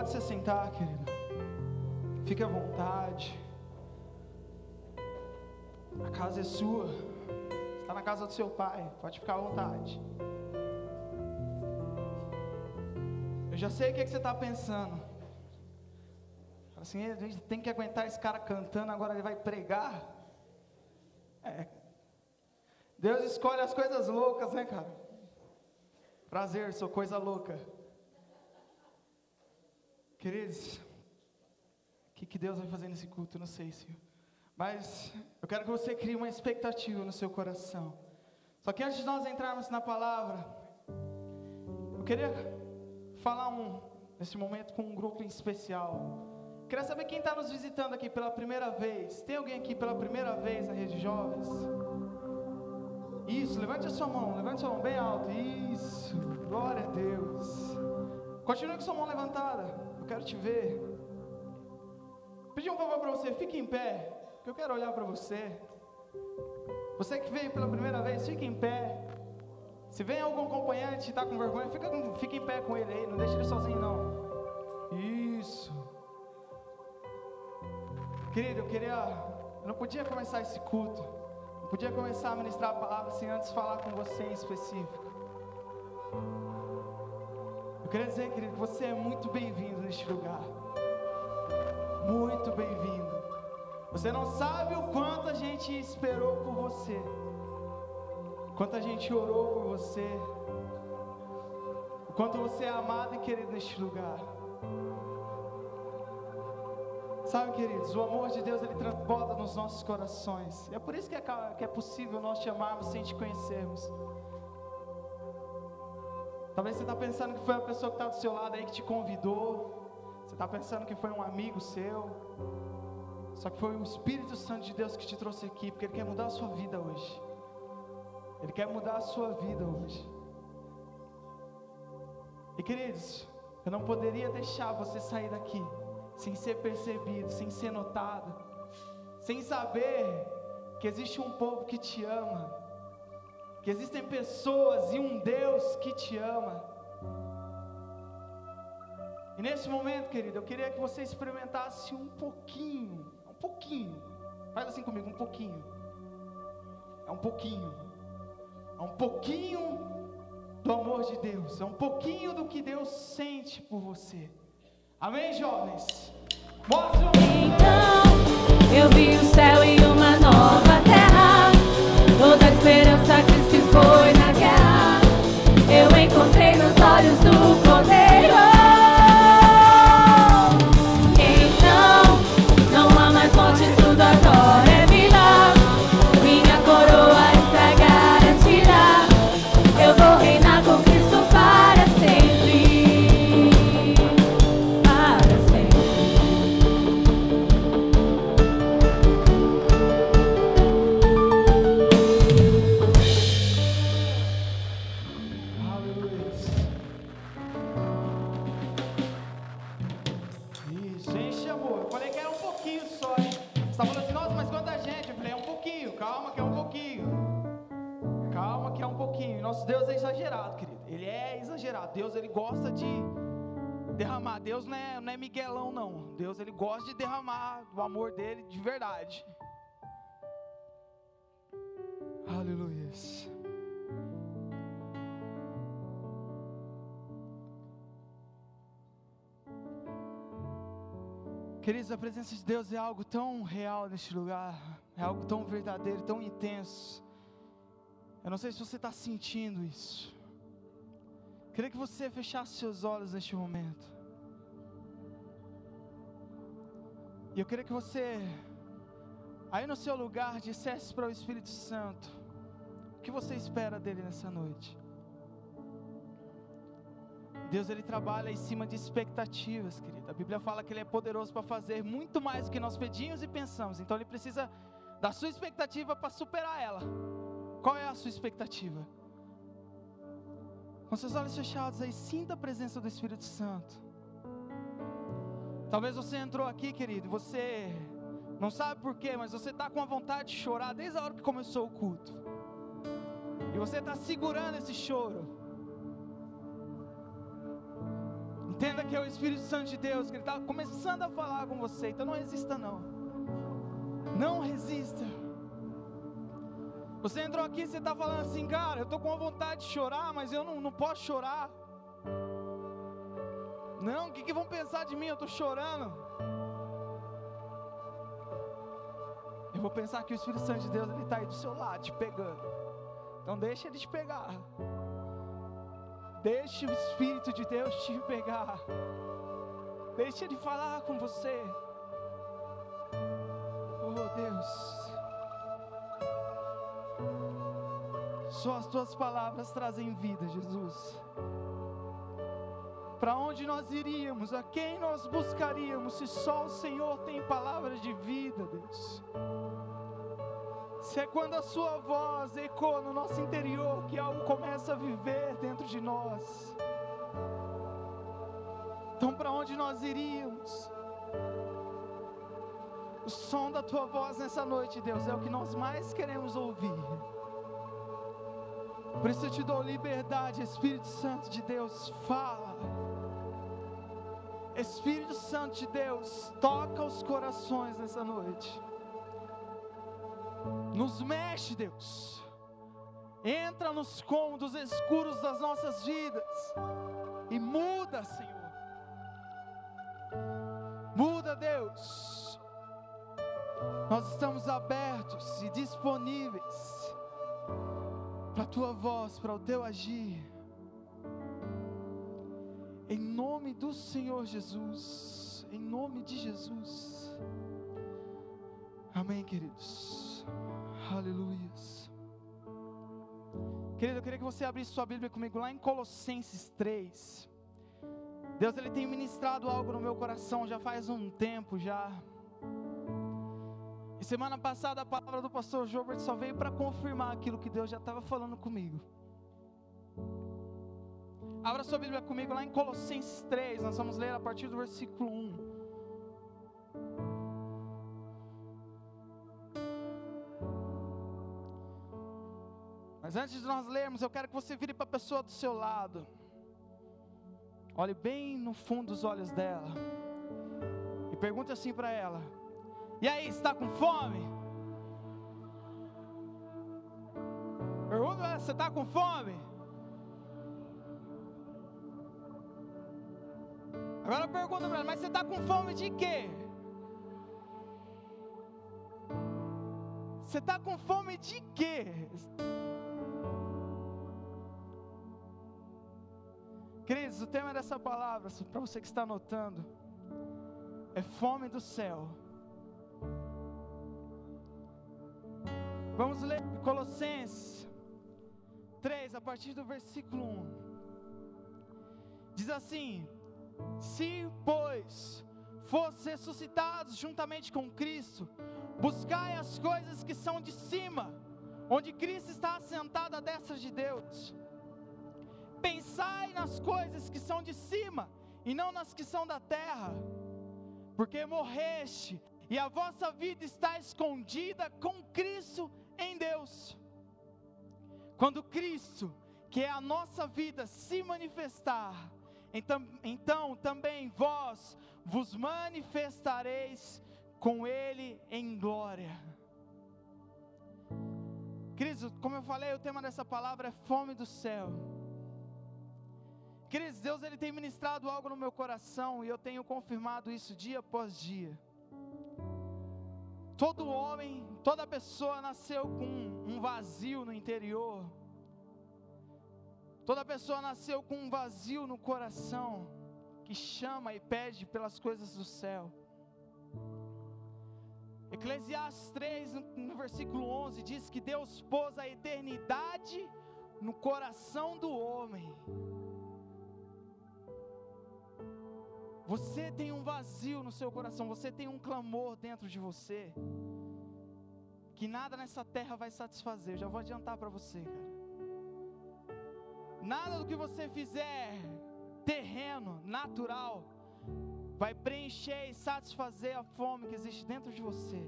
pode se sentar, querido. Fique à vontade. A casa é sua. Está na casa do seu pai. Pode ficar à vontade. Eu já sei o que, é que você está pensando. Assim, a gente tem que aguentar esse cara cantando, agora ele vai pregar. É. Deus escolhe as coisas loucas, né, cara? Prazer, sou coisa louca. Queridos, o que, que Deus vai fazer nesse culto? Não sei, Senhor. Mas eu quero que você crie uma expectativa no seu coração. Só que antes de nós entrarmos na palavra, eu queria falar um, nesse momento com um grupo em especial. Queria saber quem está nos visitando aqui pela primeira vez. Tem alguém aqui pela primeira vez na rede jovens? Isso, levante a sua mão, levante a sua mão bem alto. Isso, glória a Deus. Continue com sua mão levantada quero te ver. Pedir um favor para você, fique em pé, que eu quero olhar para você. Você que veio pela primeira vez, fique em pé. Se vem algum acompanhante e está com vergonha, fica, fica em pé com ele aí, não deixe ele sozinho não. Isso. Querido, eu queria. Eu não podia começar esse culto. Não podia começar a ministrar a palavra sem antes falar com você em específico. Eu queria dizer, querido, que você é muito bem-vindo neste lugar. Muito bem-vindo. Você não sabe o quanto a gente esperou por você. Quanto a gente orou por você. O quanto você é amado e querido neste lugar. Sabe, queridos, o amor de Deus ele transborda nos nossos corações. É por isso que é, que é possível nós te amarmos sem te conhecermos. Talvez você está pensando que foi a pessoa que está do seu lado aí que te convidou. Você está pensando que foi um amigo seu. Só que foi o Espírito Santo de Deus que te trouxe aqui, porque Ele quer mudar a sua vida hoje. Ele quer mudar a sua vida hoje. E queridos, eu não poderia deixar você sair daqui sem ser percebido, sem ser notado, sem saber que existe um povo que te ama, que existem pessoas e um Deus que te ama. E nesse momento, querido, eu queria que você experimentasse um pouquinho, um pouquinho. Faz assim comigo, um pouquinho. É um pouquinho. É um pouquinho do amor de Deus. É um pouquinho do que Deus sente por você. Amém, jovens? Mostra Então, eu vi o céu e Deus não é, não é Miguelão, não. Deus ele gosta de derramar o amor dele de verdade. Aleluia. Queridos, a presença de Deus é algo tão real neste lugar, é algo tão verdadeiro, tão intenso. Eu não sei se você está sentindo isso. Queria que você fechasse seus olhos neste momento. E eu queria que você, aí no seu lugar, dissesse para o Espírito Santo: o que você espera dele nessa noite? Deus ele trabalha em cima de expectativas, querido. A Bíblia fala que ele é poderoso para fazer muito mais do que nós pedimos e pensamos. Então ele precisa da sua expectativa para superar ela. Qual é a sua expectativa? Com seus olhos fechados aí, sinta a presença do Espírito Santo. Talvez você entrou aqui, querido, você não sabe porquê, mas você está com a vontade de chorar desde a hora que começou o culto. E você está segurando esse choro. Entenda que é o Espírito Santo de Deus, que Ele está começando a falar com você. Então não resista, não. Não resista. Você entrou aqui e você está falando assim, cara, eu estou com vontade de chorar, mas eu não, não posso chorar. Não, o que, que vão pensar de mim? Eu estou chorando. Eu vou pensar que o Espírito Santo de Deus está aí do seu lado, te pegando. Então deixa ele te pegar. Deixe o Espírito de Deus te pegar. Deixe ele falar com você. Oh Deus. Só as tuas palavras trazem vida, Jesus. Para onde nós iríamos? A quem nós buscaríamos se só o Senhor tem palavras de vida, Deus? Se é quando a Sua voz ecoa no nosso interior que algo começa a viver dentro de nós. Então, para onde nós iríamos? O som da Tua voz nessa noite, Deus, é o que nós mais queremos ouvir. Por isso eu te dou liberdade, Espírito Santo de Deus, fala. Espírito Santo de Deus, toca os corações nessa noite. Nos mexe, Deus. Entra nos cômodos escuros das nossas vidas e muda, Senhor. Muda, Deus. Nós estamos abertos e disponíveis para a tua voz, para o teu agir. Em nome do Senhor Jesus, em nome de Jesus. Amém, queridos. Aleluia. Querido, eu queria que você abrisse sua Bíblia comigo lá em Colossenses 3. Deus ele tem ministrado algo no meu coração já faz um tempo já. E semana passada a palavra do pastor Jobert só veio para confirmar aquilo que Deus já estava falando comigo. Abra sua Bíblia comigo lá em Colossenses 3, nós vamos ler a partir do versículo 1. Mas antes de nós lermos, eu quero que você vire para a pessoa do seu lado. Olhe bem no fundo dos olhos dela. E pergunte assim para ela: e aí, está com fome? Pergunta, você está com fome? Agora pergunta para ela, mas você está com fome de quê? Você está com fome de quê? Queridos, o tema dessa palavra, para você que está anotando, é fome do céu. Vamos ler Colossenses 3, a partir do versículo 1. Diz assim: Se, pois, fosse ressuscitados juntamente com Cristo, buscai as coisas que são de cima, onde Cristo está assentado à destra de Deus. Pensai nas coisas que são de cima, e não nas que são da terra, porque morreste, e a vossa vida está escondida com Cristo em Deus. Quando Cristo, que é a nossa vida, se manifestar, então, então também vós vos manifestareis com Ele em glória. Queridos, como eu falei, o tema dessa palavra é fome do céu. Queridos, Deus ele tem ministrado algo no meu coração e eu tenho confirmado isso dia após dia. Todo homem, toda pessoa nasceu com um vazio no interior. Toda pessoa nasceu com um vazio no coração que chama e pede pelas coisas do céu. Eclesiastes 3, no, versículo 11, diz que Deus pôs a eternidade no coração do homem. Você tem um vazio no seu coração, você tem um clamor dentro de você, que nada nessa terra vai satisfazer. Já vou adiantar para você, cara. Nada do que você fizer terreno, natural, vai preencher e satisfazer a fome que existe dentro de você.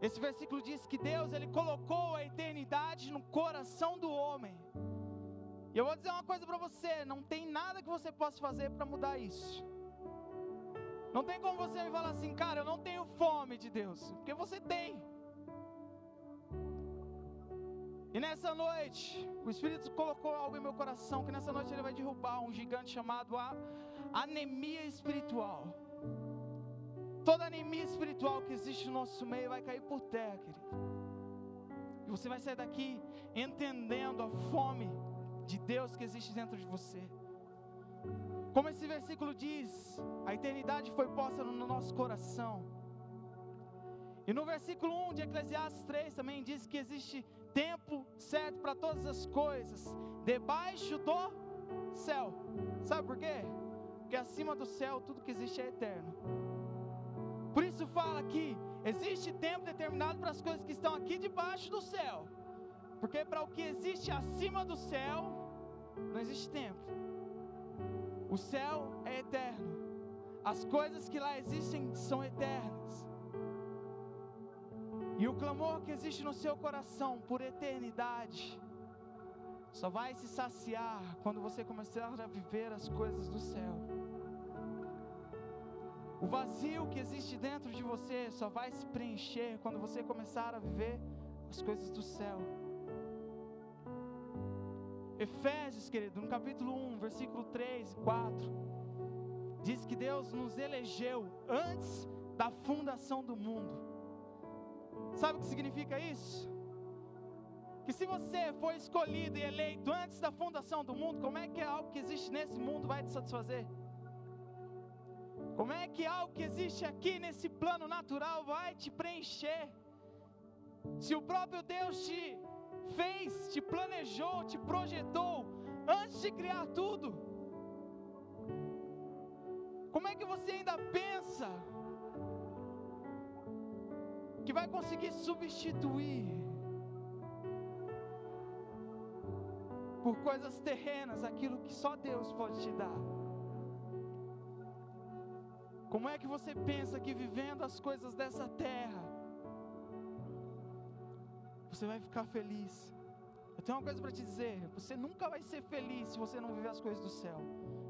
Esse versículo diz que Deus ele colocou a eternidade no coração do homem. E eu vou dizer uma coisa para você: não tem nada que você possa fazer para mudar isso. Não tem como você me falar assim, cara, eu não tenho fome de Deus, porque você tem. E nessa noite, o Espírito colocou algo em meu coração que nessa noite ele vai derrubar um gigante chamado a anemia espiritual. Toda anemia espiritual que existe no nosso meio vai cair por terra, querido. E você vai sair daqui entendendo a fome de Deus que existe dentro de você. Como esse versículo diz, a eternidade foi posta no nosso coração. E no versículo 1 de Eclesiastes 3 também diz que existe tempo certo para todas as coisas, debaixo do céu. Sabe por quê? Porque acima do céu tudo que existe é eterno. Por isso fala que existe tempo determinado para as coisas que estão aqui debaixo do céu. Porque para o que existe acima do céu, não existe tempo. O céu é eterno. As coisas que lá existem são eternas. E o clamor que existe no seu coração por eternidade só vai se saciar quando você começar a viver as coisas do céu. O vazio que existe dentro de você só vai se preencher quando você começar a viver as coisas do céu. Efésios, querido, no capítulo 1, versículo 3 e 4, diz que Deus nos elegeu antes da fundação do mundo Sabe o que significa isso? Que se você foi escolhido e eleito antes da fundação do mundo, como é que algo que existe nesse mundo vai te satisfazer? Como é que algo que existe aqui nesse plano natural vai te preencher? Se o próprio Deus te fez, te planejou, te projetou antes de criar tudo, como é que você ainda pensa que vai conseguir substituir por coisas terrenas aquilo que só Deus pode te dar. Como é que você pensa que vivendo as coisas dessa terra, você vai ficar feliz? Eu tenho uma coisa para te dizer: você nunca vai ser feliz se você não viver as coisas do céu.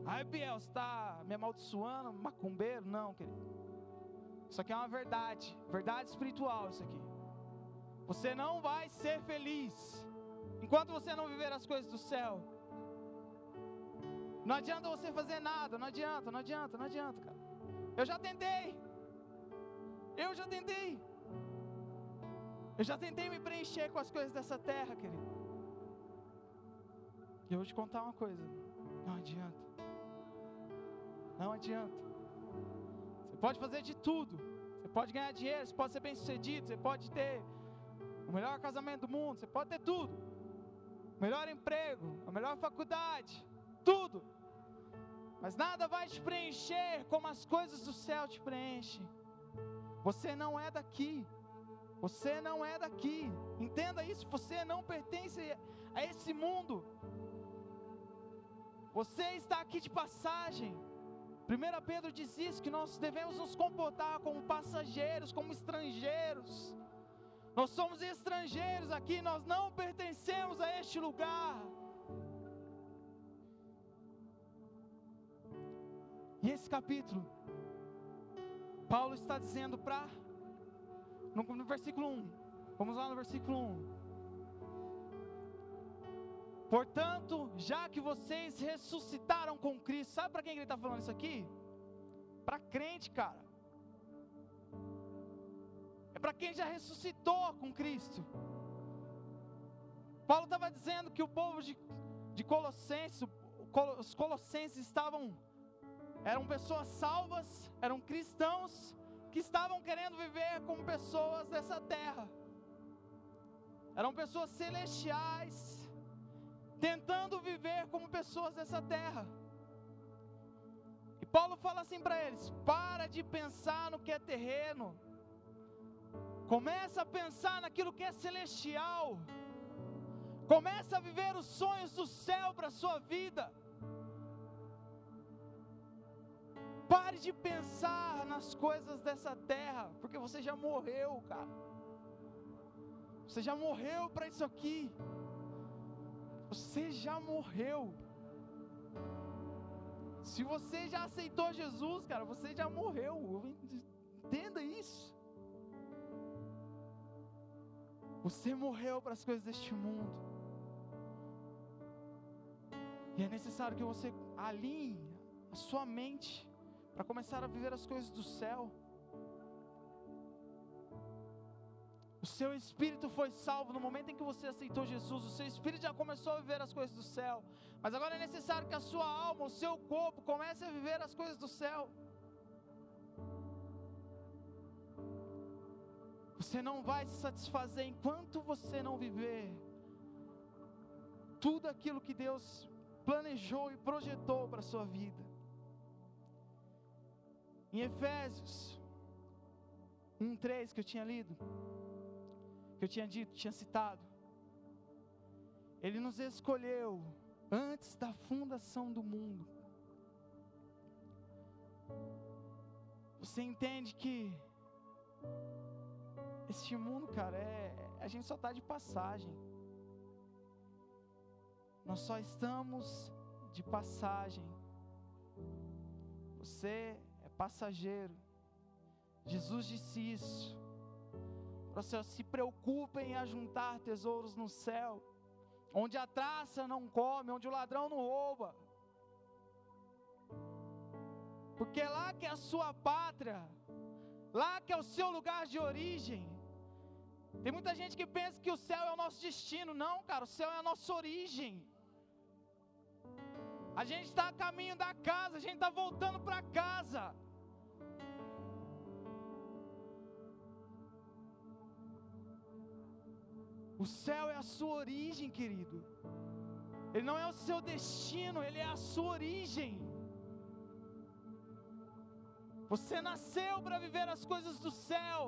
Ai, Biel, você está me amaldiçoando, macumbeiro? Não, querido. Isso aqui é uma verdade, verdade espiritual isso aqui. Você não vai ser feliz enquanto você não viver as coisas do céu. Não adianta você fazer nada, não adianta, não adianta, não adianta, cara. Eu já tentei. Eu já tentei. Eu já tentei me preencher com as coisas dessa terra, querido. E eu vou te contar uma coisa. Não adianta. Não adianta. Pode fazer de tudo. Você pode ganhar dinheiro, você pode ser bem sucedido, você pode ter o melhor casamento do mundo, você pode ter tudo. O melhor emprego, a melhor faculdade, tudo. Mas nada vai te preencher como as coisas do céu te preenchem. Você não é daqui. Você não é daqui. Entenda isso, você não pertence a esse mundo. Você está aqui de passagem. 1 Pedro diz isso: que nós devemos nos comportar como passageiros, como estrangeiros. Nós somos estrangeiros aqui, nós não pertencemos a este lugar. E esse capítulo, Paulo está dizendo para, no, no versículo 1, vamos lá no versículo 1. Portanto, já que vocês ressuscitaram com Cristo, sabe para quem ele está falando isso aqui? Para crente, cara. É para quem já ressuscitou com Cristo. Paulo estava dizendo que o povo de, de Colossenses, os colossenses estavam, eram pessoas salvas, eram cristãos que estavam querendo viver como pessoas dessa terra. Eram pessoas celestiais, tentando viver como pessoas dessa terra. E Paulo fala assim para eles: para de pensar no que é terreno, começa a pensar naquilo que é celestial, começa a viver os sonhos do céu para a sua vida. Pare de pensar nas coisas dessa terra, porque você já morreu, cara. Você já morreu para isso aqui. Você já morreu. Se você já aceitou Jesus, cara, você já morreu. Entenda isso. Você morreu para as coisas deste mundo. E é necessário que você alinhe a sua mente para começar a viver as coisas do céu. O seu espírito foi salvo no momento em que você aceitou Jesus. O seu espírito já começou a viver as coisas do céu. Mas agora é necessário que a sua alma, o seu corpo, comece a viver as coisas do céu. Você não vai se satisfazer enquanto você não viver tudo aquilo que Deus planejou e projetou para a sua vida. Em Efésios 1:3 que eu tinha lido, que eu tinha dito, tinha citado. Ele nos escolheu antes da fundação do mundo. Você entende que este mundo, cara, é a gente só está de passagem. Nós só estamos de passagem. Você é passageiro. Jesus disse isso. Para você se preocupem em ajuntar tesouros no céu, onde a traça não come, onde o ladrão não rouba. Porque lá que é a sua pátria, lá que é o seu lugar de origem. Tem muita gente que pensa que o céu é o nosso destino. Não, cara, o céu é a nossa origem. A gente está a caminho da casa, a gente está voltando para casa. O céu é a sua origem, querido. Ele não é o seu destino, ele é a sua origem. Você nasceu para viver as coisas do céu.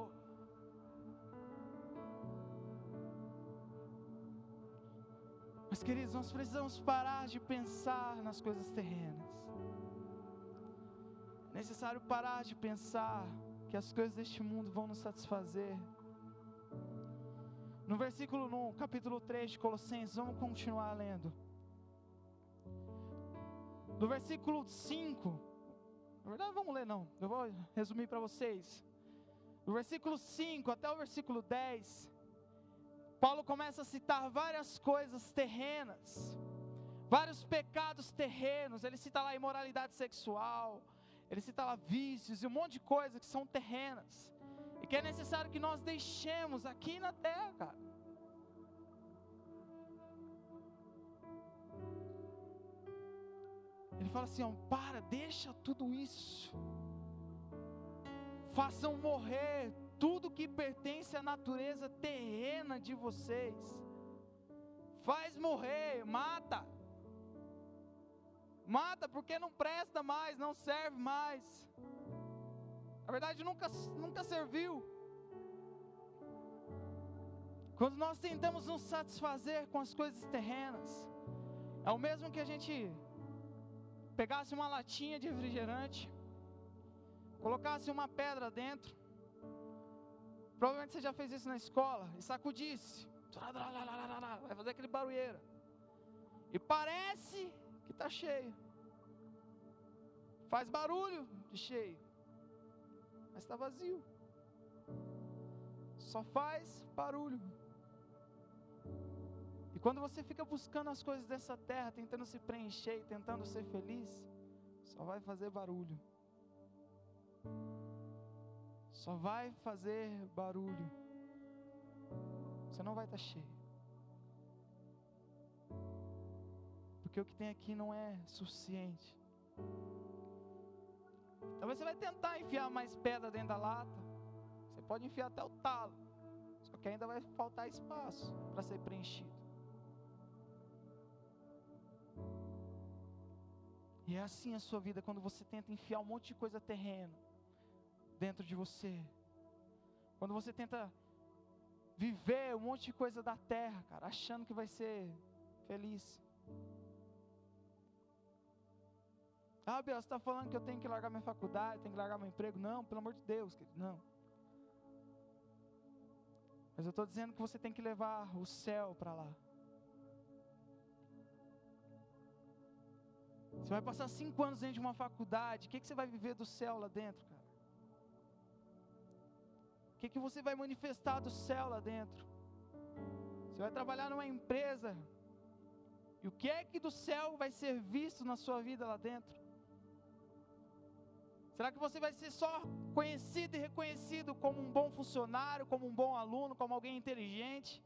Mas, queridos, nós precisamos parar de pensar nas coisas terrenas. É necessário parar de pensar que as coisas deste mundo vão nos satisfazer. No versículo 1, capítulo 3 de Colossenses, vamos continuar lendo. No versículo 5, na verdade vamos ler não, eu vou resumir para vocês. Do versículo 5 até o versículo 10, Paulo começa a citar várias coisas terrenas, vários pecados terrenos. Ele cita lá imoralidade sexual, ele cita lá vícios e um monte de coisas que são terrenas e que é necessário que nós deixemos aqui na terra, cara. Ele fala assim: ó, para, deixa tudo isso. Façam morrer tudo que pertence à natureza terrena de vocês. Faz morrer, mata. Mata porque não presta mais, não serve mais. Na verdade, nunca, nunca serviu. Quando nós tentamos nos satisfazer com as coisas terrenas, é o mesmo que a gente pegasse uma latinha de refrigerante, colocasse uma pedra dentro, provavelmente você já fez isso na escola, e sacudisse, vai fazer aquele barulheira, e parece que está cheio, faz barulho de cheio, mas está vazio. Só faz barulho. E quando você fica buscando as coisas dessa terra, tentando se preencher e tentando ser feliz, só vai fazer barulho. Só vai fazer barulho. Você não vai estar cheio. Porque o que tem aqui não é suficiente. Talvez você vai tentar enfiar mais pedra dentro da lata. Você pode enfiar até o talo. Só que ainda vai faltar espaço para ser preenchido. E é assim a sua vida quando você tenta enfiar um monte de coisa terrena dentro de você. Quando você tenta viver um monte de coisa da terra, cara, achando que vai ser feliz. Ah, Biel, você está falando que eu tenho que largar minha faculdade, tenho que largar meu emprego? Não, pelo amor de Deus, querido, não. Mas eu estou dizendo que você tem que levar o céu para lá. Você vai passar cinco anos dentro de uma faculdade. O que, que você vai viver do céu lá dentro, cara? O que, que você vai manifestar do céu lá dentro? Você vai trabalhar numa empresa. E o que é que do céu vai ser visto na sua vida lá dentro? Será que você vai ser só conhecido e reconhecido como um bom funcionário, como um bom aluno, como alguém inteligente?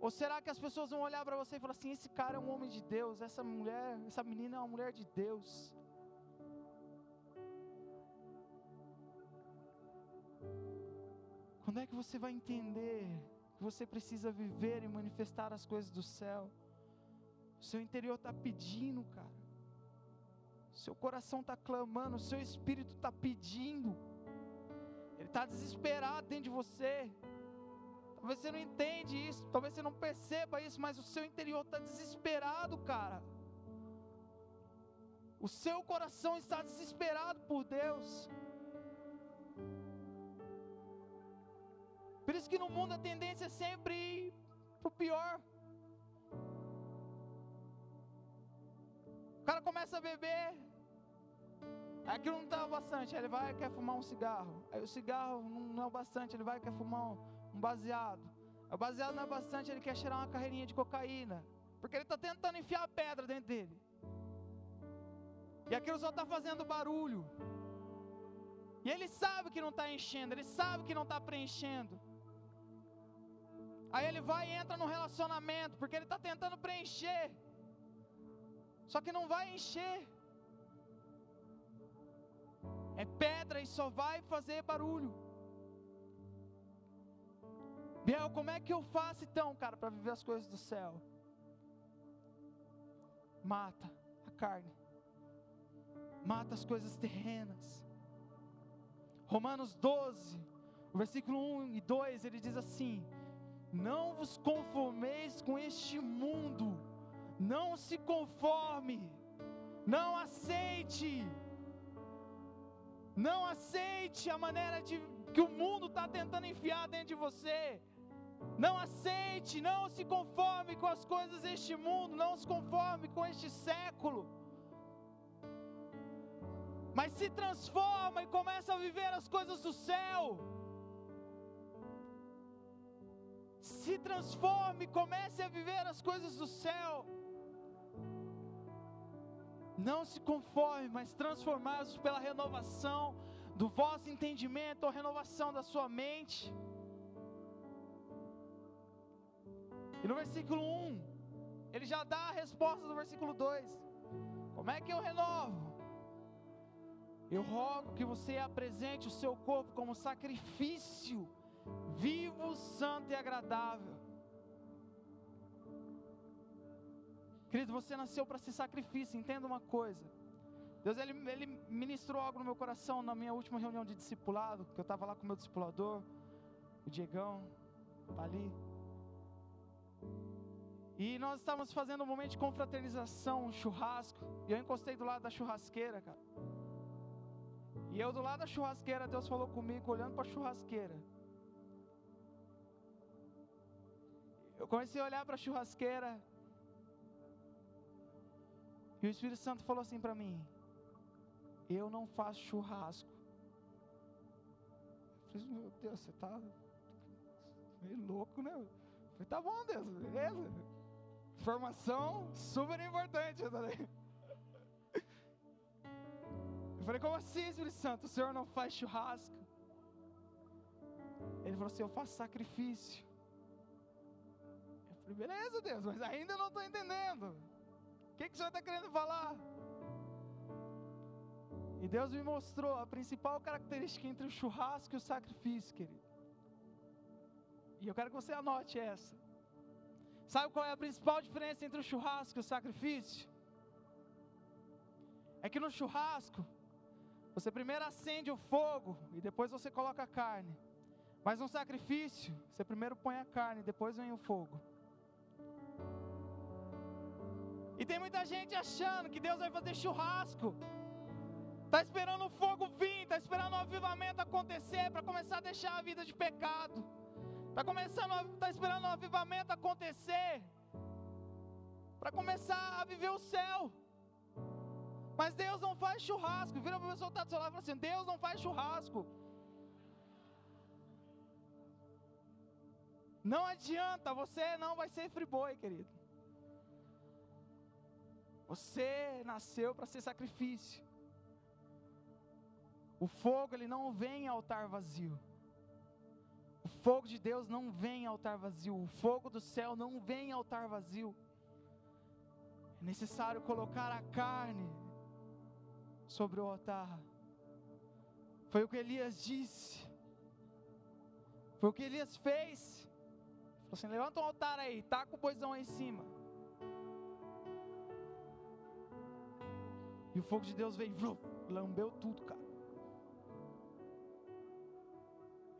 Ou será que as pessoas vão olhar para você e falar assim: esse cara é um homem de Deus, essa mulher, essa menina é uma mulher de Deus? Quando é que você vai entender que você precisa viver e manifestar as coisas do céu? O seu interior está pedindo, cara. Seu coração está clamando, seu espírito está pedindo. Ele está desesperado dentro de você. Talvez você não entende isso, talvez você não perceba isso, mas o seu interior está desesperado, cara. O seu coração está desesperado por Deus. Por isso que no mundo a tendência é sempre ir para o pior. Cara começa a beber, aquilo não dá bastante, ele vai e quer fumar um cigarro. Aí o cigarro não é o bastante, ele vai e quer fumar um baseado. O baseado não é bastante, ele quer cheirar uma carreirinha de cocaína. Porque ele está tentando enfiar a pedra dentro dele. E aquilo só está fazendo barulho. E ele sabe que não está enchendo, ele sabe que não está preenchendo. Aí ele vai e entra no relacionamento, porque ele está tentando preencher. Só que não vai encher. É pedra e só vai fazer barulho. Biel, como é que eu faço então, cara, para viver as coisas do céu? Mata a carne. Mata as coisas terrenas. Romanos 12, versículo 1 e 2, ele diz assim: Não vos conformeis com este mundo não se conforme, não aceite, não aceite a maneira de, que o mundo está tentando enfiar dentro de você. Não aceite, não se conforme com as coisas deste mundo, não se conforme com este século. Mas se transforma e começa a viver as coisas do céu. Se transforme, comece a viver as coisas do céu. Não se conforme, mas transformados pela renovação do vosso entendimento, ou renovação da sua mente. E no versículo 1, ele já dá a resposta do versículo 2. Como é que eu renovo? Eu rogo que você apresente o seu corpo como sacrifício vivo, santo e agradável Querido, você nasceu para ser sacrifício, entenda uma coisa. Deus ele, ele ministrou algo no meu coração na minha última reunião de discipulado, que eu estava lá com o meu discipulador, o Diegão, tá ali. E nós estávamos fazendo um momento de confraternização, um churrasco, e eu encostei do lado da churrasqueira, cara. E eu do lado da churrasqueira, Deus falou comigo, olhando para a churrasqueira. Eu comecei a olhar para a churrasqueira e o Espírito Santo falou assim para mim: Eu não faço churrasco. Eu falei, meu Deus, você está meio louco, né? Eu falei, tá bom, Deus, beleza. Informação super importante. Eu falei, como assim, Espírito Santo? O Senhor não faz churrasco? Ele falou assim: Eu faço sacrifício. Eu falei, beleza, Deus, mas ainda não estou entendendo. O que, que o Senhor está querendo falar? E Deus me mostrou a principal característica entre o churrasco e o sacrifício, querido. E eu quero que você anote essa. Sabe qual é a principal diferença entre o churrasco e o sacrifício? É que no churrasco, você primeiro acende o fogo e depois você coloca a carne. Mas no sacrifício, você primeiro põe a carne e depois vem o fogo. E tem muita gente achando que Deus vai fazer churrasco. Está esperando o fogo vir, está esperando o avivamento acontecer para começar a deixar a vida de pecado. Está começando, está esperando o avivamento acontecer para começar a viver o céu. Mas Deus não faz churrasco. Vira para o pessoa que está do seu lado e fala assim: Deus não faz churrasco. Não adianta, você não vai ser friboi, querido. Você nasceu para ser sacrifício. O fogo ele não vem em altar vazio. O fogo de Deus não vem em altar vazio. O fogo do céu não vem em altar vazio. É necessário colocar a carne sobre o altar. Foi o que Elias disse. Foi o que Elias fez. Falou assim: levanta um altar aí, taca o boizão aí em cima. E o fogo de Deus veio, lambeu tudo, cara.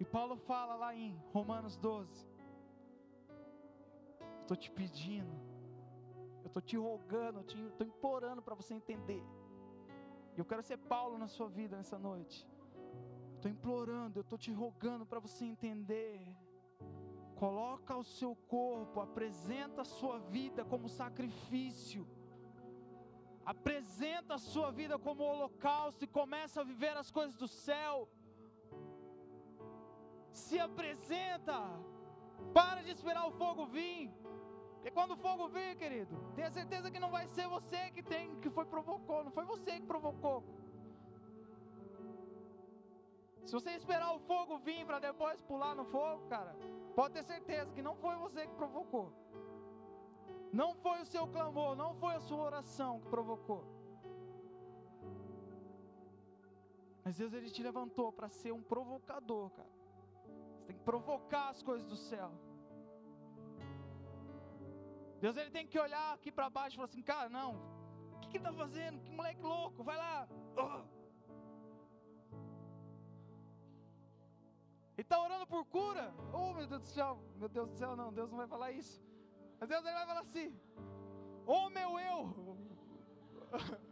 E Paulo fala lá em Romanos 12: Estou te pedindo, eu estou te rogando, estou implorando para você entender. E eu quero ser Paulo na sua vida nessa noite. Estou implorando, eu estou te rogando para você entender. Coloca o seu corpo, apresenta a sua vida como sacrifício. Apresenta a sua vida como holocausto e começa a viver as coisas do céu. Se apresenta. Para de esperar o fogo vir. Porque quando o fogo vir, querido, tenha certeza que não vai ser você que tem que foi provocou, não foi você que provocou. Se você esperar o fogo vir para depois pular no fogo, cara, pode ter certeza que não foi você que provocou. Não foi o seu clamor, não foi a sua oração que provocou. Mas Deus ele te levantou para ser um provocador, cara. Você tem que provocar as coisas do céu. Deus ele tem que olhar aqui para baixo e falar assim, cara, não, o que, que ele está fazendo? Que moleque louco, vai lá. Ele está orando por cura. Oh meu Deus do céu, meu Deus do céu, não, Deus não vai falar isso. Mas Deus ele vai falar assim, oh meu eu.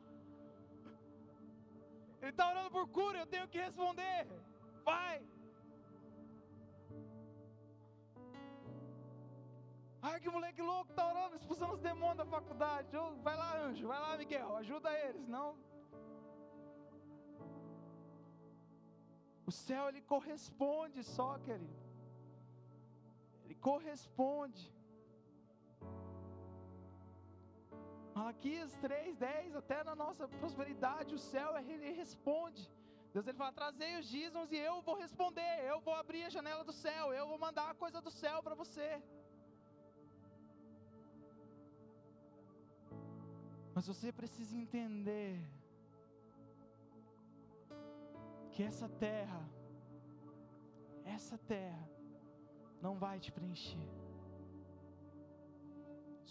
Ele está orando por cura, eu tenho que responder. Vai. Ai, que moleque louco, tá orando, expulsando os demônios da faculdade. Vai lá, anjo, vai lá, Miguel, ajuda eles, não. O céu ele corresponde só, querido. Ele corresponde. Malaquias 3:10, até na nossa prosperidade, o céu ele responde. Deus ele fala: "Trazei os dízimos e eu vou responder. Eu vou abrir a janela do céu, eu vou mandar a coisa do céu para você." Mas você precisa entender que essa terra, essa terra, não vai te preencher.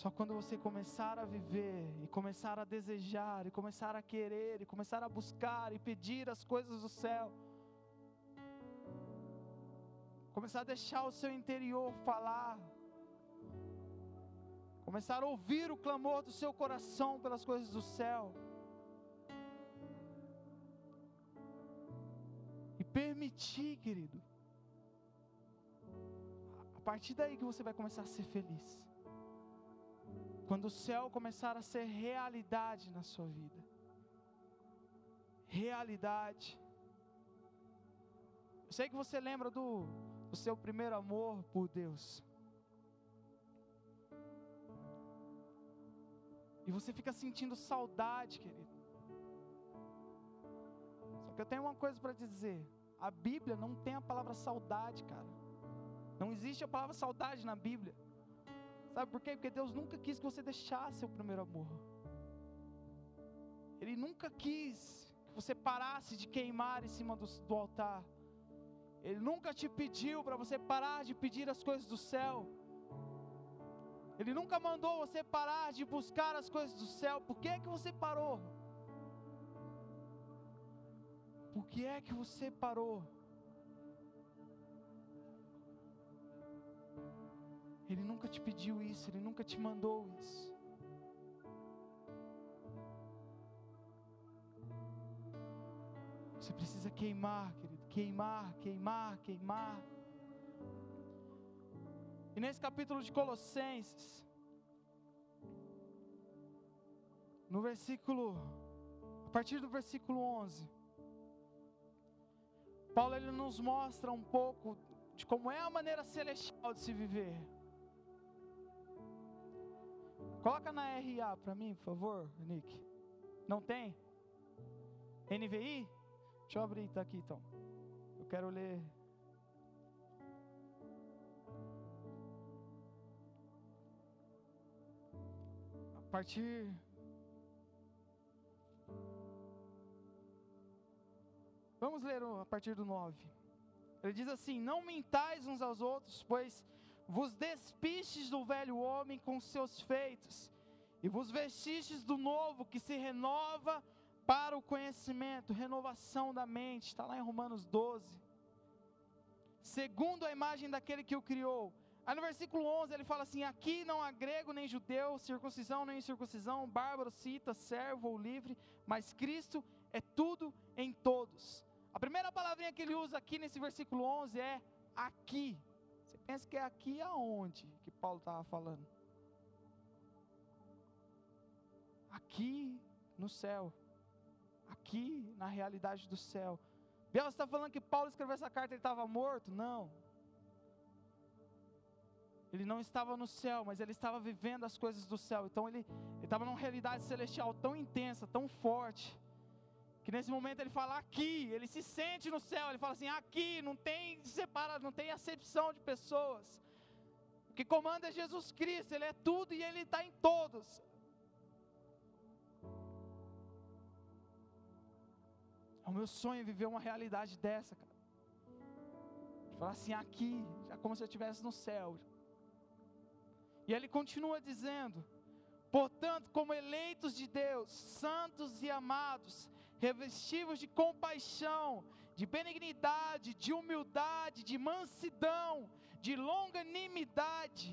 Só quando você começar a viver, e começar a desejar, e começar a querer, e começar a buscar, e pedir as coisas do céu, começar a deixar o seu interior falar, começar a ouvir o clamor do seu coração pelas coisas do céu, e permitir, querido, a partir daí que você vai começar a ser feliz. Quando o céu começar a ser realidade na sua vida, realidade. Eu sei que você lembra do, do seu primeiro amor por Deus. E você fica sentindo saudade, querido. Só que eu tenho uma coisa para dizer: a Bíblia não tem a palavra saudade, cara. Não existe a palavra saudade na Bíblia. Sabe por quê? Porque Deus nunca quis que você deixasse o primeiro amor. Ele nunca quis que você parasse de queimar em cima do, do altar. Ele nunca te pediu para você parar de pedir as coisas do céu. Ele nunca mandou você parar de buscar as coisas do céu. Por que é que você parou? Por que é que você parou? Ele nunca te pediu isso, ele nunca te mandou isso. Você precisa queimar, querido, queimar, queimar, queimar. E nesse capítulo de Colossenses, no versículo, a partir do versículo 11, Paulo ele nos mostra um pouco de como é a maneira celestial de se viver. Coloca na RA para mim, por favor, Nick. Não tem? NVI? Deixa eu abrir, tá aqui então. Eu quero ler. A partir. Vamos ler a partir do 9. Ele diz assim: Não mentais uns aos outros, pois vos despistes do velho homem com seus feitos, e vos vestistes do novo que se renova para o conhecimento, renovação da mente, está lá em Romanos 12. Segundo a imagem daquele que o criou. Aí no versículo 11 ele fala assim: Aqui não há grego nem judeu, circuncisão nem incircuncisão, bárbaro, cita, servo ou livre, mas Cristo é tudo em todos. A primeira palavrinha que ele usa aqui nesse versículo 11 é aqui. Pensa que é aqui aonde que Paulo estava falando? Aqui no céu. Aqui na realidade do céu. Biel, você está falando que Paulo escreveu essa carta e ele estava morto? Não. Ele não estava no céu, mas ele estava vivendo as coisas do céu. Então ele estava numa realidade celestial tão intensa, tão forte, que nesse momento ele fala aqui, ele se sente no céu, ele fala assim: aqui, não tem separado, não tem acepção de pessoas. O que comanda é Jesus Cristo, Ele é tudo e Ele está em todos. É o meu sonho viver uma realidade dessa, cara. Falar assim, aqui, já como se eu estivesse no céu. E ele continua dizendo: Portanto, como eleitos de Deus, santos e amados, revestivos de compaixão, de benignidade, de humildade, de mansidão, de longanimidade,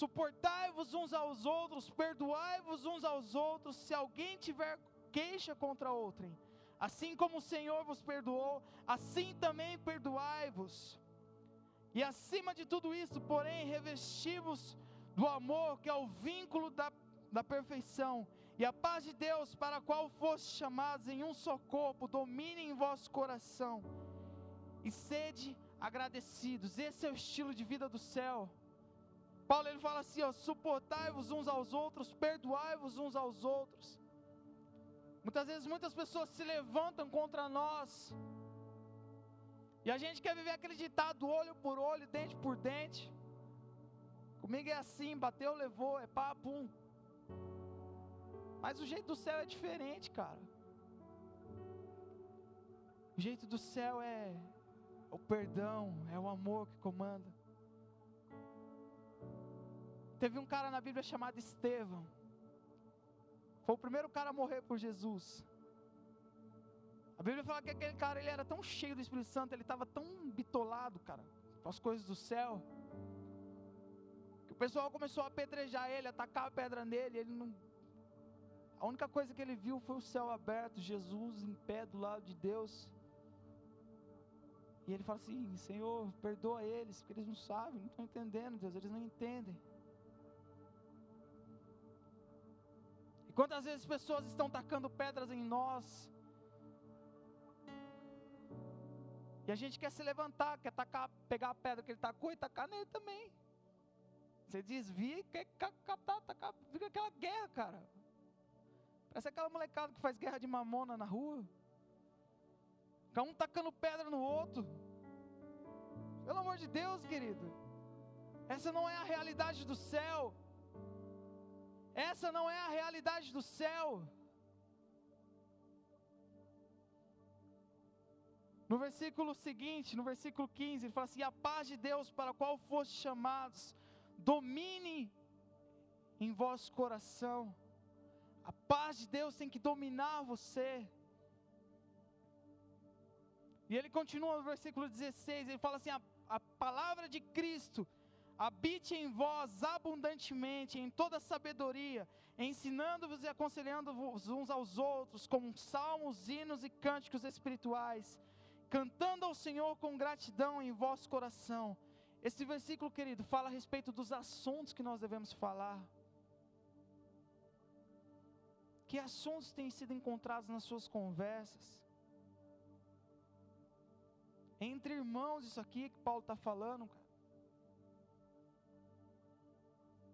suportai-vos uns aos outros, perdoai-vos uns aos outros, se alguém tiver queixa contra outrem. Assim como o Senhor vos perdoou, assim também perdoai-vos. E acima de tudo isso, porém, revestivos do amor, que é o vínculo da, da perfeição, e a paz de Deus, para a qual fostes chamados em um só corpo, domine em vosso coração, e sede agradecidos. Esse é o estilo de vida do céu. Paulo ele fala assim: suportai-vos uns aos outros, perdoai-vos uns aos outros. Muitas vezes muitas pessoas se levantam contra nós. E a gente quer viver aquele ditado olho por olho, dente por dente. Comigo é assim, bateu, levou, é pá, pum. Mas o jeito do céu é diferente, cara. O jeito do céu é o perdão, é o amor que comanda. Teve um cara na Bíblia chamado Estevão. Foi o primeiro cara a morrer por Jesus. A Bíblia fala que aquele cara ele era tão cheio do Espírito Santo, ele estava tão bitolado, cara, com as coisas do céu, que o pessoal começou a apedrejar ele, atacar a pedra nele. Ele não. A única coisa que ele viu foi o céu aberto, Jesus em pé do lado de Deus. E ele fala assim: Senhor, perdoa eles, porque eles não sabem, não estão entendendo, Deus, eles não entendem. Quantas vezes pessoas estão tacando pedras em nós? E a gente quer se levantar, quer tacar, pegar a pedra que ele tacou e tacar nele também. Você desvia e quer captar, tacar, fica aquela guerra, cara. Parece aquela molecada que faz guerra de mamona na rua. Fica um tacando pedra no outro. Pelo amor de Deus, querido. Essa não é a realidade do céu. Essa não é a realidade do céu. No versículo seguinte, no versículo 15, ele fala assim: A paz de Deus para a qual foste chamados, domine em vosso coração. A paz de Deus tem que dominar você. E ele continua no versículo 16, ele fala assim: a, a palavra de Cristo habite em vós abundantemente em toda sabedoria, ensinando-vos e aconselhando-vos uns aos outros com salmos, hinos e cânticos espirituais, cantando ao Senhor com gratidão em vosso coração. Esse versículo, querido, fala a respeito dos assuntos que nós devemos falar. Que assuntos têm sido encontrados nas suas conversas? Entre irmãos, isso aqui que Paulo está falando, cara.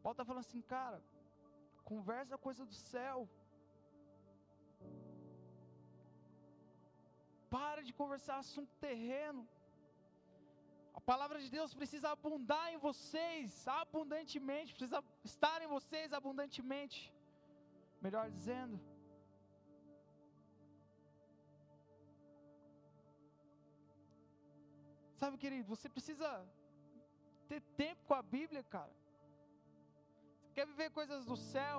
Paulo está falando assim, cara, conversa coisa do céu. Para de conversar assunto terreno. A palavra de Deus precisa abundar em vocês abundantemente, precisa estar em vocês abundantemente. Melhor dizendo, Sabe, querido, você precisa ter tempo com a Bíblia, cara. Você quer viver coisas do céu?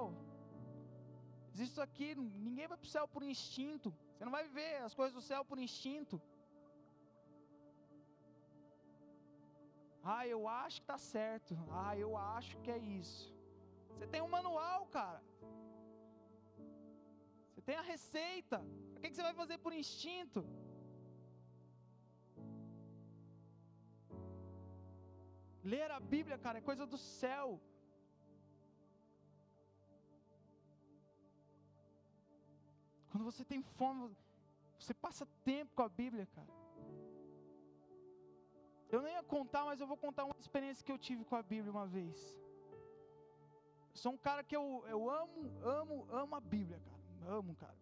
Isso aqui, ninguém vai para o céu por instinto. Você não vai viver as coisas do céu por instinto. Ah, eu acho que está certo. Ah, eu acho que é isso. Você tem um manual, cara. Tem a receita. O que você vai fazer por instinto? Ler a Bíblia, cara, é coisa do céu. Quando você tem fome, você passa tempo com a Bíblia, cara. Eu nem ia contar, mas eu vou contar uma experiência que eu tive com a Bíblia uma vez. Eu sou um cara que eu, eu amo, amo, amo a Bíblia, cara. Amo, cara.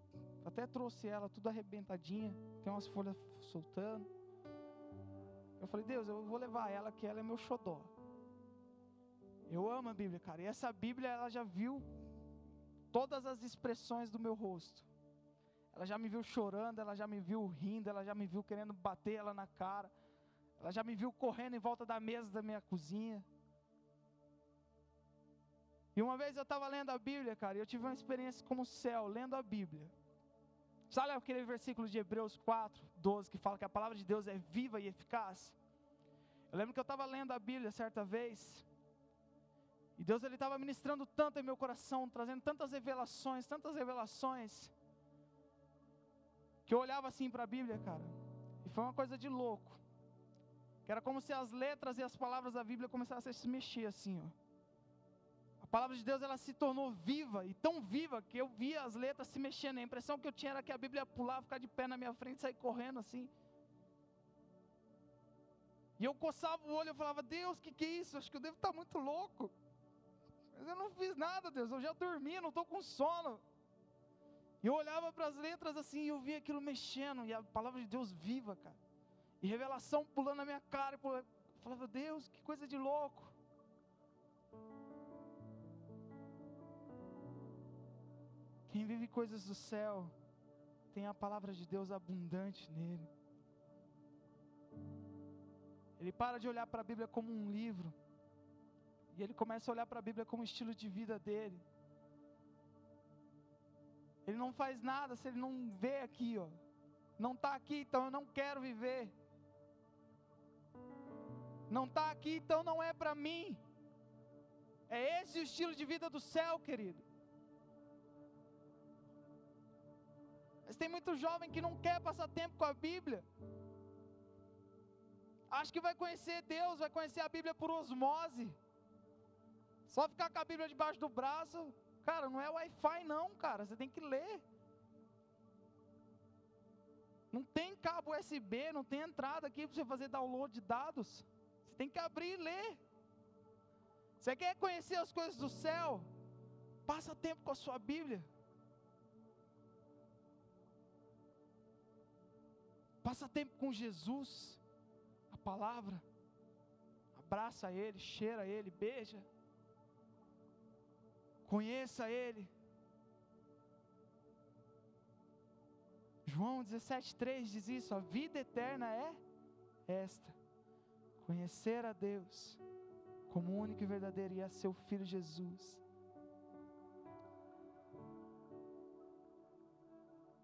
Até trouxe ela tudo arrebentadinha, tem umas folhas soltando. Eu falei, Deus, eu vou levar ela, que ela é meu xodó. Eu amo a Bíblia, cara. E essa Bíblia, ela já viu todas as expressões do meu rosto. Ela já me viu chorando, ela já me viu rindo, ela já me viu querendo bater ela na cara. Ela já me viu correndo em volta da mesa da minha cozinha. E uma vez eu estava lendo a Bíblia, cara, e eu tive uma experiência como o céu, lendo a Bíblia. Sabe aquele versículo de Hebreus 4, 12, que fala que a palavra de Deus é viva e eficaz? Eu lembro que eu estava lendo a Bíblia certa vez, e Deus ele estava ministrando tanto em meu coração, trazendo tantas revelações, tantas revelações, que eu olhava assim para a Bíblia, cara, e foi uma coisa de louco, que era como se as letras e as palavras da Bíblia começassem a se mexer assim, ó palavra de Deus ela se tornou viva e tão viva que eu via as letras se mexendo. A impressão que eu tinha era que a Bíblia ia pular, ficar de pé na minha frente, sair correndo assim. E eu coçava o olho e falava: Deus, o que, que é isso? Acho que eu devo estar muito louco. Mas eu não fiz nada, Deus. Eu já dormi, não estou com sono. E eu olhava para as letras assim e eu via aquilo mexendo. E a palavra de Deus viva, cara. E revelação pulando na minha cara. Eu falava: Deus, que coisa de louco. Quem vive coisas do céu tem a palavra de Deus abundante nele. Ele para de olhar para a Bíblia como um livro, e ele começa a olhar para a Bíblia como estilo de vida dele. Ele não faz nada se ele não vê aqui, ó. Não está aqui, então eu não quero viver. Não está aqui, então não é para mim. É esse o estilo de vida do céu, querido. Mas tem muito jovem que não quer passar tempo com a Bíblia. Acha que vai conhecer Deus, vai conhecer a Bíblia por osmose. Só ficar com a Bíblia debaixo do braço, cara, não é Wi-Fi não, cara, você tem que ler. Não tem cabo USB, não tem entrada aqui para você fazer download de dados. Você tem que abrir e ler. Você quer conhecer as coisas do céu? Passa tempo com a sua Bíblia. Passa tempo com Jesus, a palavra. Abraça Ele, cheira Ele, beija. Conheça Ele. João 17,3 diz isso: a vida eterna é esta: conhecer a Deus como único e verdadeiro e a seu Filho Jesus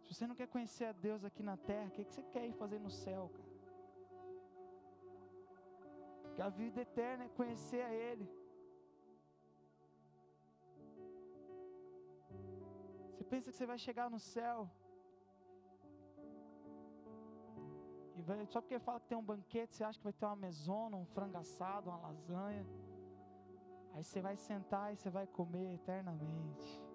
Se você não quer conhecer a Deus aqui na terra, o que, você quer ir fazer no céu, cara? Que a vida eterna é conhecer a Ele. Você pensa que você vai chegar no céu e vai, só porque fala que tem um banquete, você acha que vai ter uma mesona, um frango assado, uma lasanha. Aí você vai sentar e você vai comer eternamente.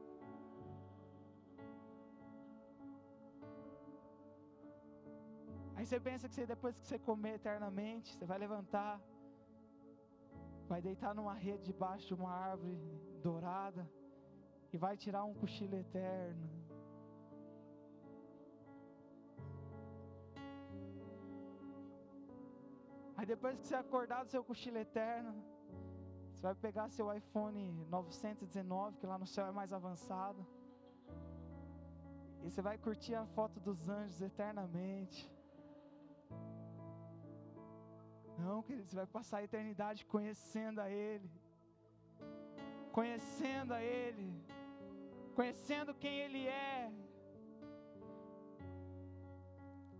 Aí você pensa que você, depois que você comer eternamente, você vai levantar, vai deitar numa rede debaixo de uma árvore dourada e vai tirar um cochilo eterno. Aí depois que você acordar do seu cochilo eterno, você vai pegar seu iPhone 919, que lá no céu é mais avançado. E você vai curtir a foto dos anjos eternamente. Não, querido, você vai passar a eternidade conhecendo a Ele. Conhecendo a Ele. Conhecendo quem Ele é.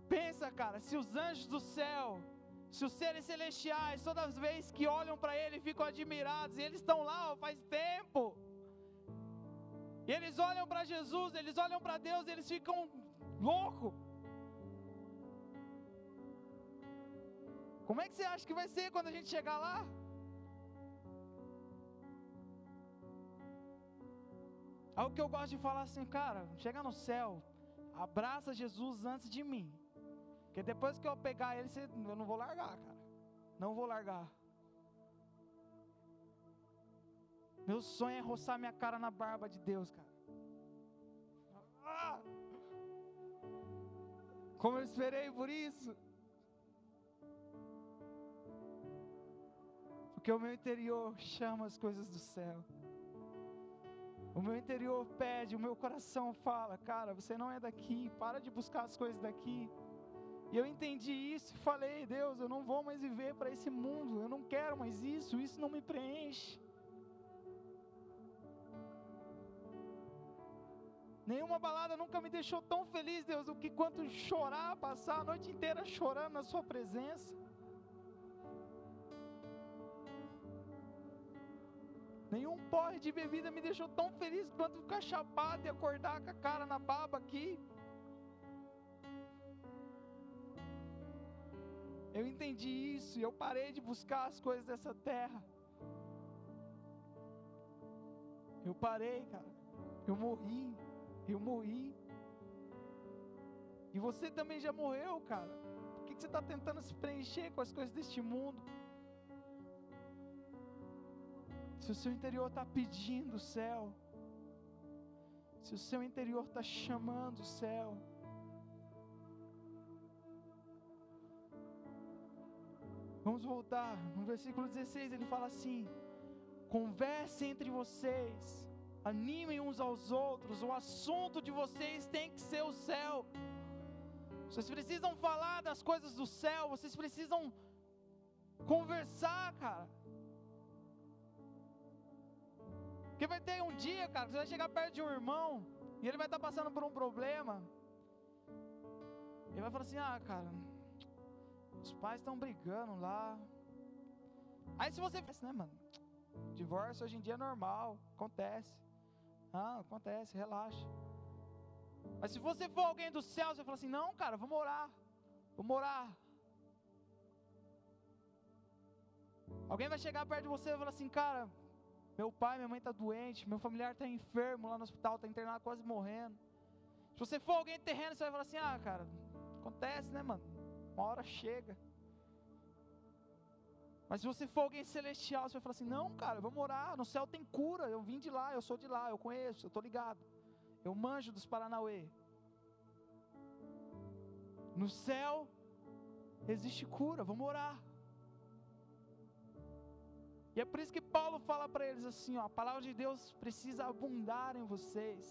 Pensa, cara, se os anjos do céu, se os seres celestiais, todas as vezes que olham para Ele, ficam admirados, e eles estão lá ó, faz tempo. E eles olham para Jesus, eles olham para Deus, eles ficam loucos. Como é que você acha que vai ser quando a gente chegar lá? Algo que eu gosto de falar assim, cara, chega no céu, abraça Jesus antes de mim. Porque depois que eu pegar ele, eu não vou largar, cara. Não vou largar. Meu sonho é roçar minha cara na barba de Deus, cara. Ah! Como eu esperei por isso. Porque o meu interior chama as coisas do céu. O meu interior pede, o meu coração fala, cara, você não é daqui, para de buscar as coisas daqui. E eu entendi isso e falei, Deus, eu não vou mais viver para esse mundo, eu não quero mais isso, isso não me preenche. Nenhuma balada nunca me deixou tão feliz, Deus, do que quanto chorar, passar a noite inteira chorando na Sua presença. Nenhum porre de bebida me deixou tão feliz quanto ficar chapado e acordar com a cara na baba aqui. Eu entendi isso e eu parei de buscar as coisas dessa terra. Eu parei, cara. Eu morri. Eu morri. E você também já morreu, cara. Por que você está tentando se preencher com as coisas deste mundo? Se o seu interior está pedindo o céu, se o seu interior está chamando o céu, vamos voltar no versículo 16. Ele fala assim: converse entre vocês animem uns aos outros, o assunto de vocês tem que ser o céu. Vocês precisam falar das coisas do céu, vocês precisam conversar, cara. Porque vai ter um dia, cara, que você vai chegar perto de um irmão e ele vai estar passando por um problema. Ele vai falar assim: Ah, cara, os pais estão brigando lá. Aí se você pensa, né, mano? Divórcio hoje em dia é normal, acontece. Ah, acontece, relaxa. Mas se você for alguém do céu, você fala assim: não, cara, vamos orar. Vamos orar. Alguém vai chegar perto de você e falar assim: cara, meu pai, minha mãe está doente, meu familiar está enfermo lá no hospital, está internado quase morrendo. Se você for alguém terreno, você vai falar assim: ah, cara, acontece, né, mano? Uma hora chega. Mas se você for alguém celestial, você vai falar assim: não, cara, vamos orar. No céu tem cura. Eu vim de lá, eu sou de lá, eu conheço, eu estou ligado. Eu manjo dos Paranauê. No céu existe cura, vamos orar. E é por isso que Paulo fala para eles assim: ó, a palavra de Deus precisa abundar em vocês.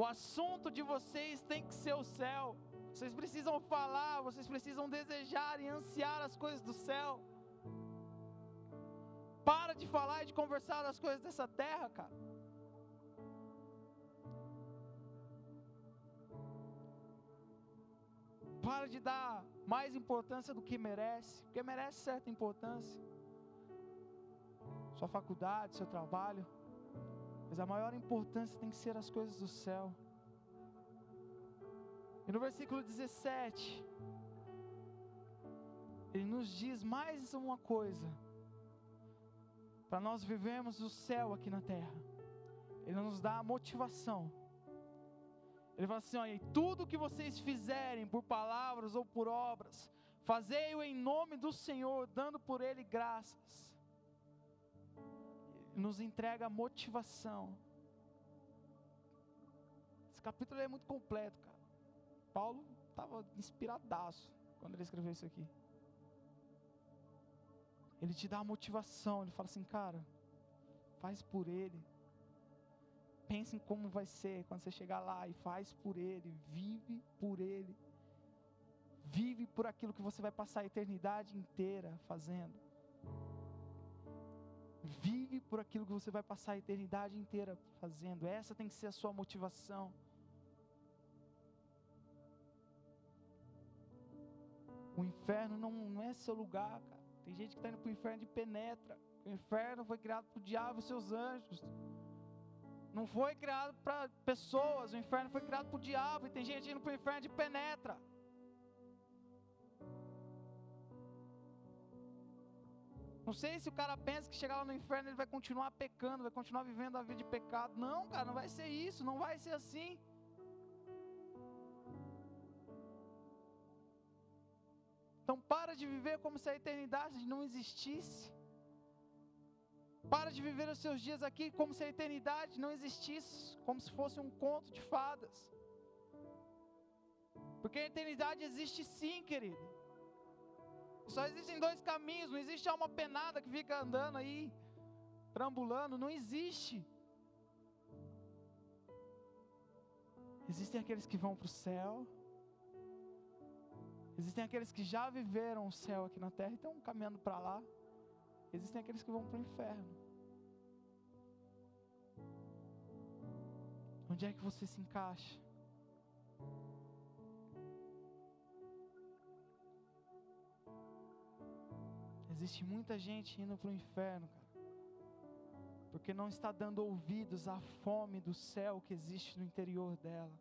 O assunto de vocês tem que ser o céu. Vocês precisam falar, vocês precisam desejar e ansiar as coisas do céu. Para de falar e de conversar das coisas dessa terra, cara. Para de dar mais importância do que merece, porque merece certa importância. Sua faculdade, seu trabalho. Mas a maior importância tem que ser as coisas do céu. E no versículo 17, ele nos diz mais uma coisa para nós vivermos o céu aqui na terra. Ele nos dá a motivação. Ele fala assim: olha, tudo que vocês fizerem por palavras ou por obras, fazei-o em nome do Senhor, dando por Ele graças. Nos entrega motivação. Esse capítulo é muito completo, cara. Paulo estava inspiradaço quando ele escreveu isso aqui. Ele te dá a motivação, ele fala assim, cara, faz por ele. Pense em como vai ser quando você chegar lá e faz por Ele, vive por Ele. Vive por aquilo que você vai passar a eternidade inteira fazendo. Vive por aquilo que você vai passar a eternidade inteira fazendo. Essa tem que ser a sua motivação. O inferno não, não é seu lugar, cara. Tem gente que está indo para o inferno de penetra. O inferno foi criado para o diabo e seus anjos. Não foi criado para pessoas, o inferno foi criado para o diabo, e tem gente indo para o inferno de penetra. Não sei se o cara pensa que chegar lá no inferno ele vai continuar pecando, vai continuar vivendo a vida de pecado. Não, cara, não vai ser isso, não vai ser assim. Então para de viver como se a eternidade não existisse. Para de viver os seus dias aqui como se a eternidade não existisse, como se fosse um conto de fadas. Porque a eternidade existe sim, querido. Só existem dois caminhos, não existe alma penada que fica andando aí, trambulando, não existe. Existem aqueles que vão para o céu, existem aqueles que já viveram o céu aqui na terra e estão caminhando para lá. Existem aqueles que vão para o inferno. Onde é que você se encaixa? Existe muita gente indo para o inferno, cara, porque não está dando ouvidos à fome do céu que existe no interior dela,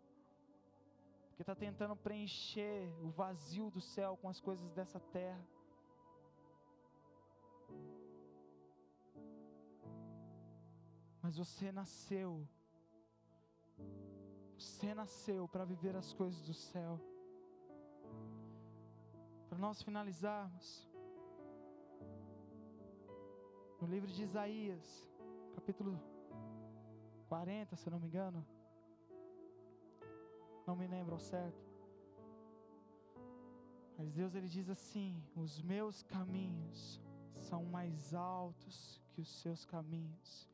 porque está tentando preencher o vazio do céu com as coisas dessa terra. Mas você nasceu. Você nasceu para viver as coisas do céu. Para nós finalizarmos, no livro de Isaías, capítulo 40, se eu não me engano, não me lembro ao certo. Mas Deus ele diz assim: Os meus caminhos são mais altos que os seus caminhos,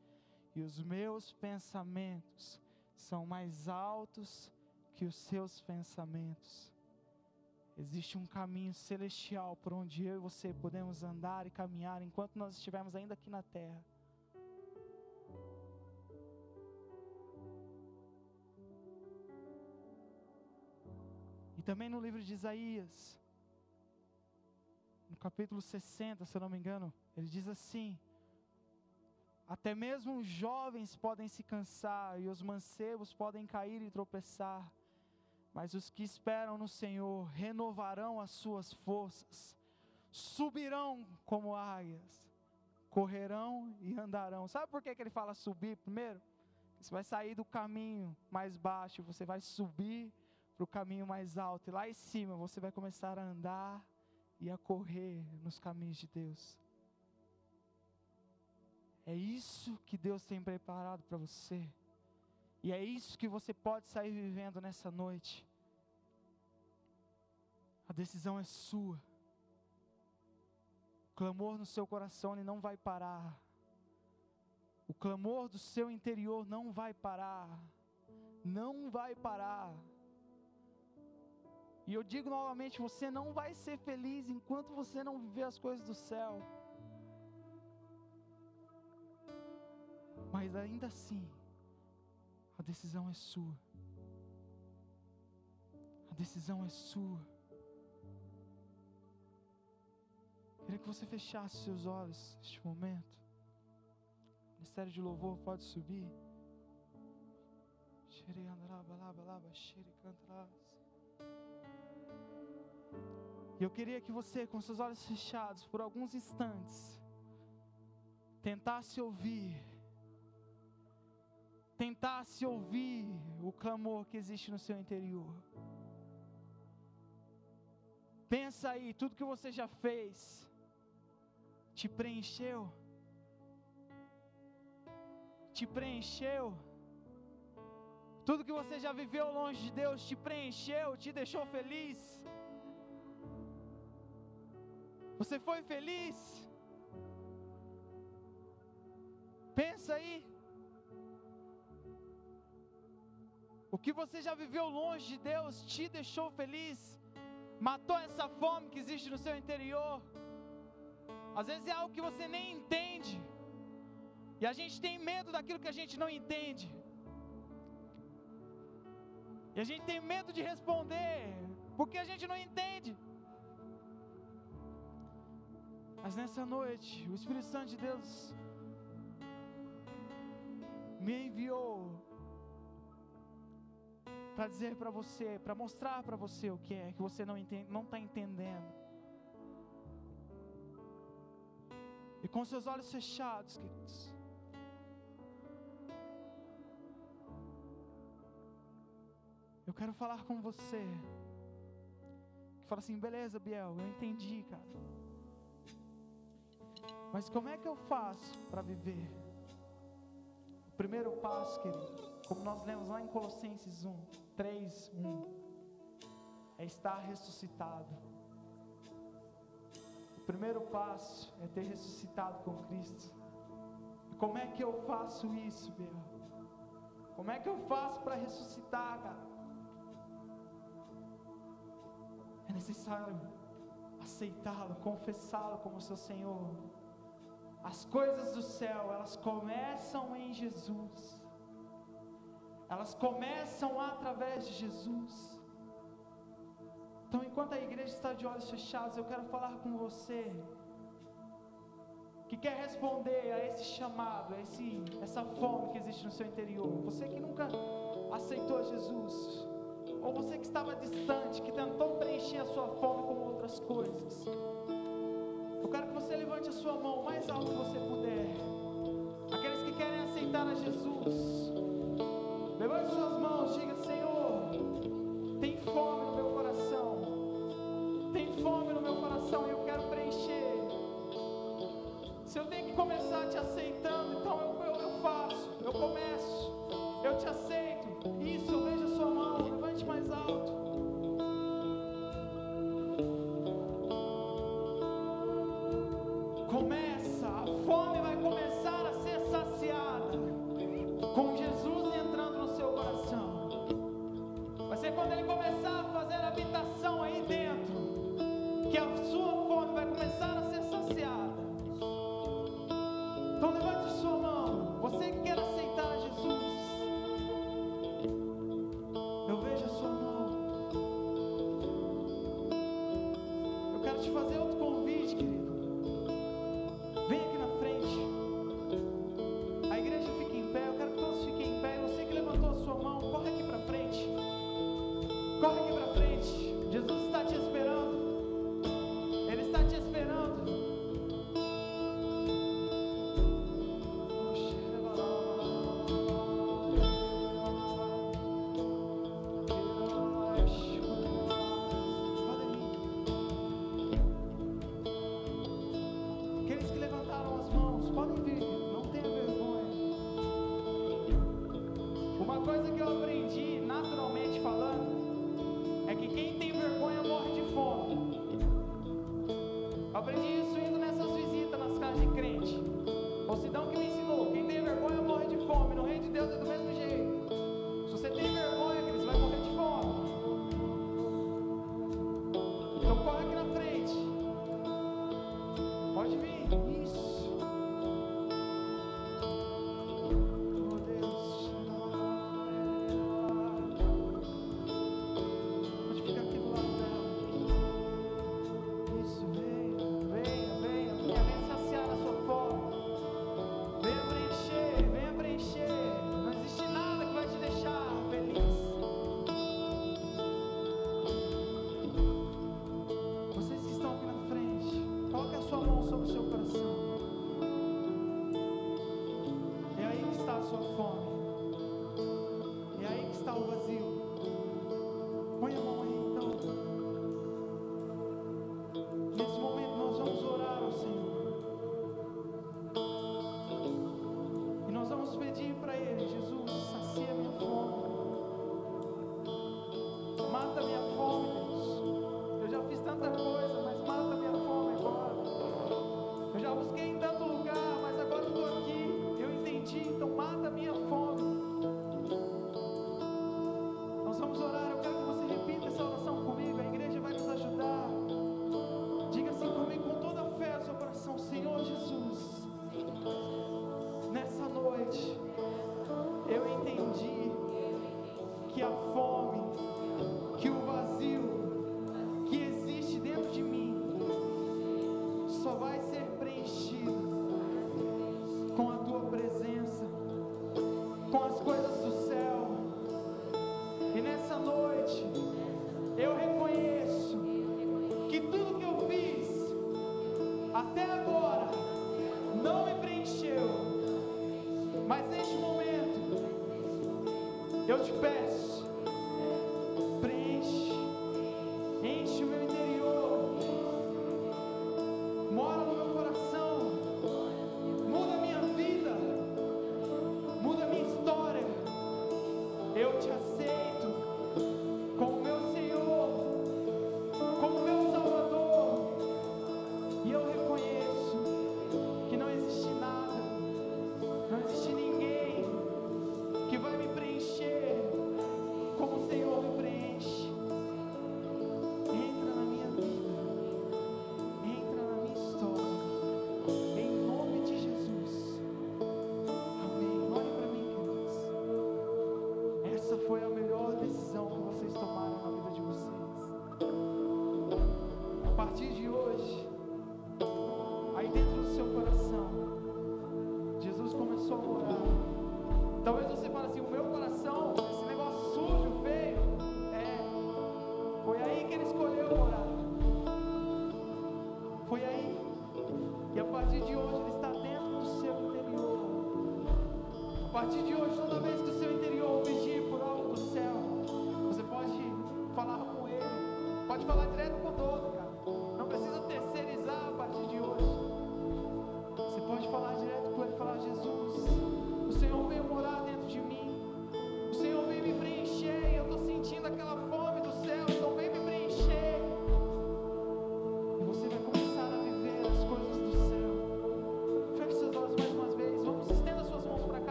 e os meus pensamentos são mais altos que os seus pensamentos. Existe um caminho celestial por onde eu e você podemos andar e caminhar enquanto nós estivermos ainda aqui na terra. E também no livro de Isaías, no capítulo 60, se eu não me engano, ele diz assim: até mesmo os jovens podem se cansar e os mancebos podem cair e tropeçar, mas os que esperam no Senhor renovarão as suas forças, subirão como águias, correrão e andarão. Sabe por que, que ele fala subir primeiro? Você vai sair do caminho mais baixo, você vai subir para o caminho mais alto, e lá em cima você vai começar a andar e a correr nos caminhos de Deus. É isso que Deus tem preparado para você. E é isso que você pode sair vivendo nessa noite. A decisão é sua. O clamor no seu coração ele não vai parar. O clamor do seu interior não vai parar. Não vai parar. E eu digo novamente: você não vai ser feliz enquanto você não viver as coisas do céu. Mas ainda assim, a decisão é sua. A decisão é sua. Queria que você fechasse seus olhos neste momento. O ministério de louvor pode subir. E eu queria que você, com seus olhos fechados, por alguns instantes, tentasse ouvir tentasse ouvir o clamor que existe no seu interior. Pensa aí, tudo que você já fez te preencheu? Te preencheu? Tudo que você já viveu longe de Deus te preencheu, te deixou feliz? Você foi feliz? Pensa aí. O que você já viveu longe de Deus te deixou feliz? Matou essa fome que existe no seu interior? Às vezes é algo que você nem entende. E a gente tem medo daquilo que a gente não entende. E a gente tem medo de responder, porque a gente não entende. Mas nessa noite, o Espírito Santo de Deus me enviou para dizer para você, para mostrar para você o que é que você não não está entendendo. E com seus olhos fechados, queridos. Eu quero falar com você. Que fala assim, beleza, Biel, eu entendi, cara. Mas como é que eu faço para viver? O primeiro passo, querido, como nós lemos lá em Colossenses 1, 3, 1, é estar ressuscitado. O primeiro passo é ter ressuscitado com Cristo. E como é que eu faço isso, Biel? Como é que eu faço para ressuscitar, cara? É necessário aceitá-lo, confessá-lo como seu Senhor. As coisas do céu, elas começam em Jesus elas começam através de Jesus. Então, enquanto a igreja está de olhos fechados, eu quero falar com você que quer responder a esse chamado, a esse, essa fome que existe no seu interior. Você que nunca aceitou Jesus, ou você que estava distante, que tentou preencher a sua fome com outras coisas. Eu quero que você levante a sua mão o mais alto que você puder. Aqueles que querem aceitar a Jesus. Levante suas mãos, diga: Uma coisa que eu aprendi, naturalmente falando, é que quem tem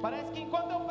Parece que enquanto eu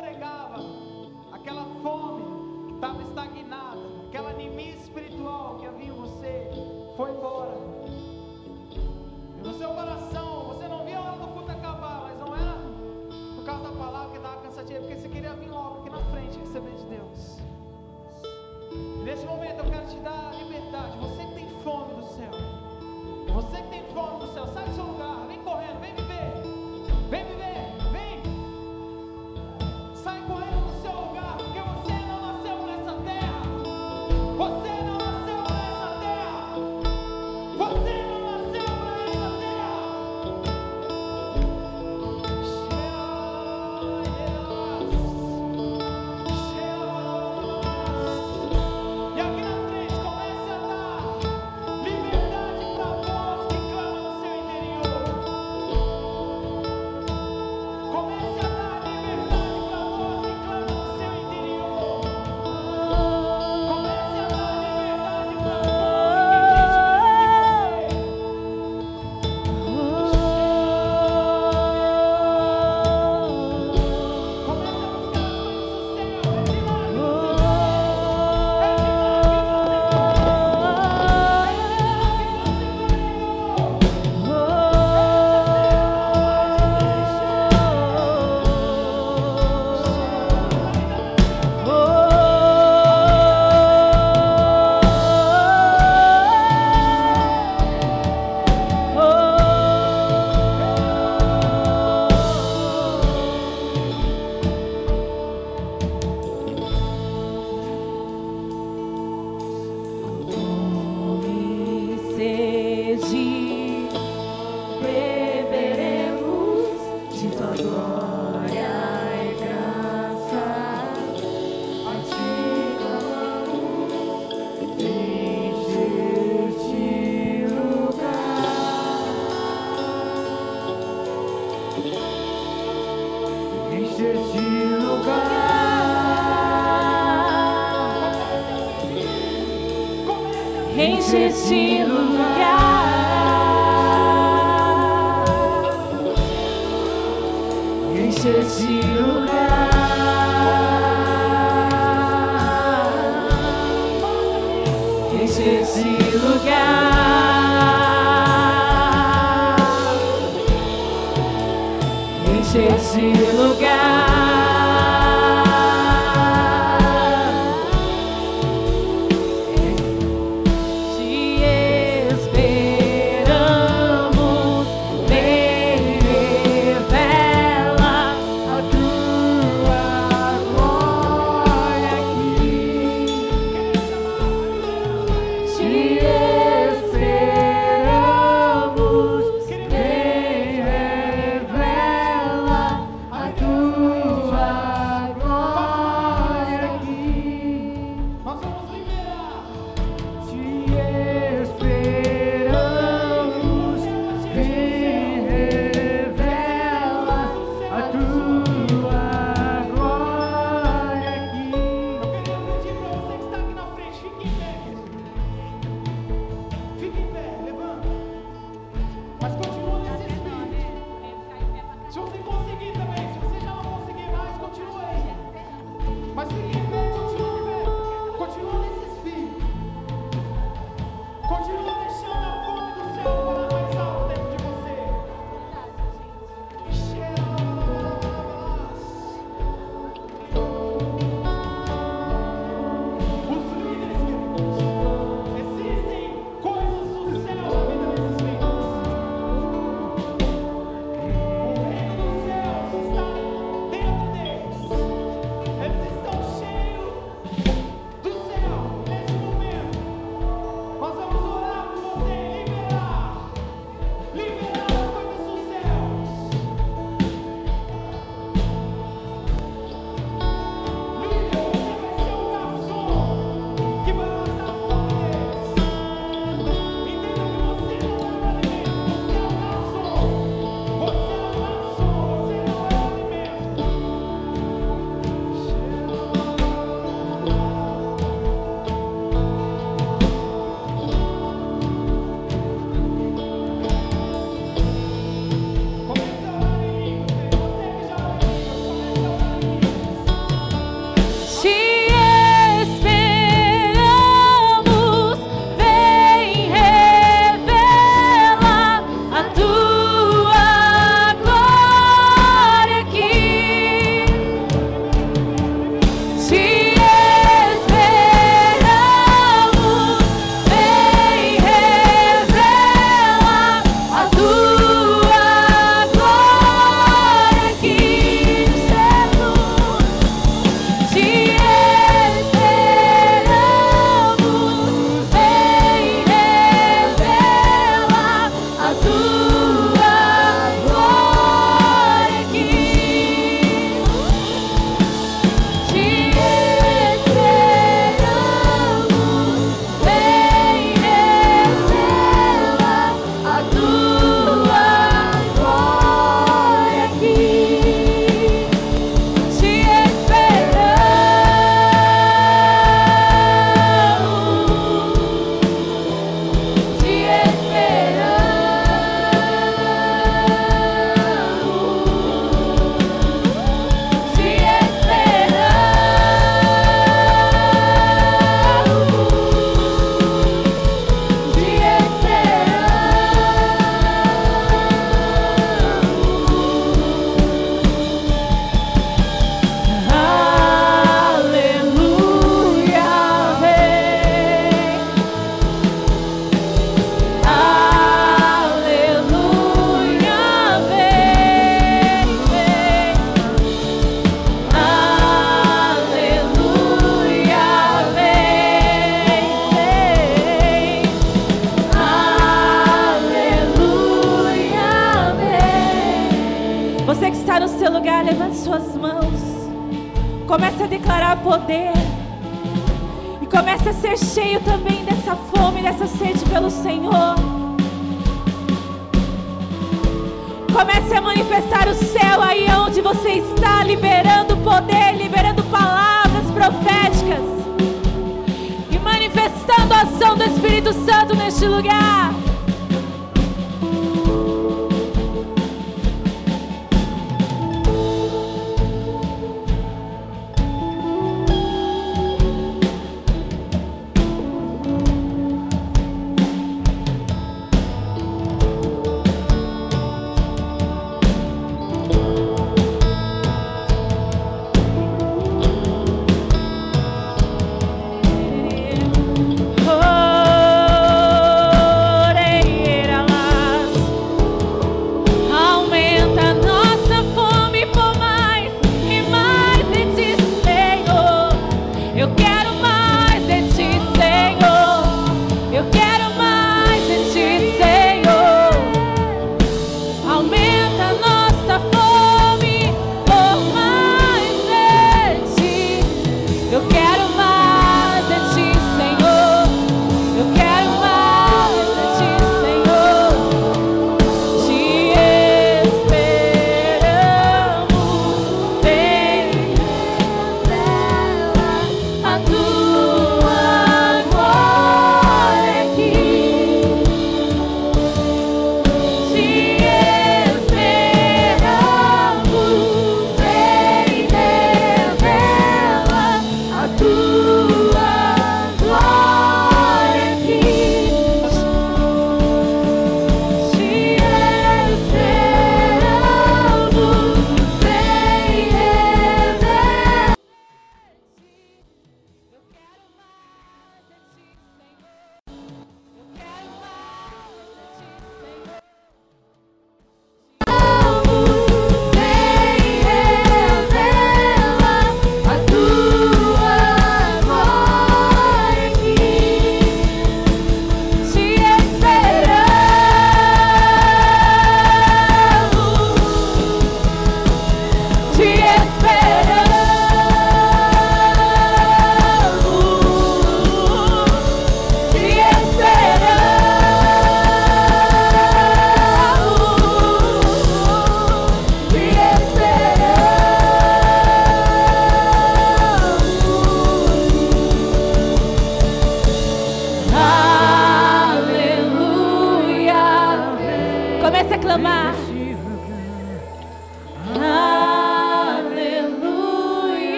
Enche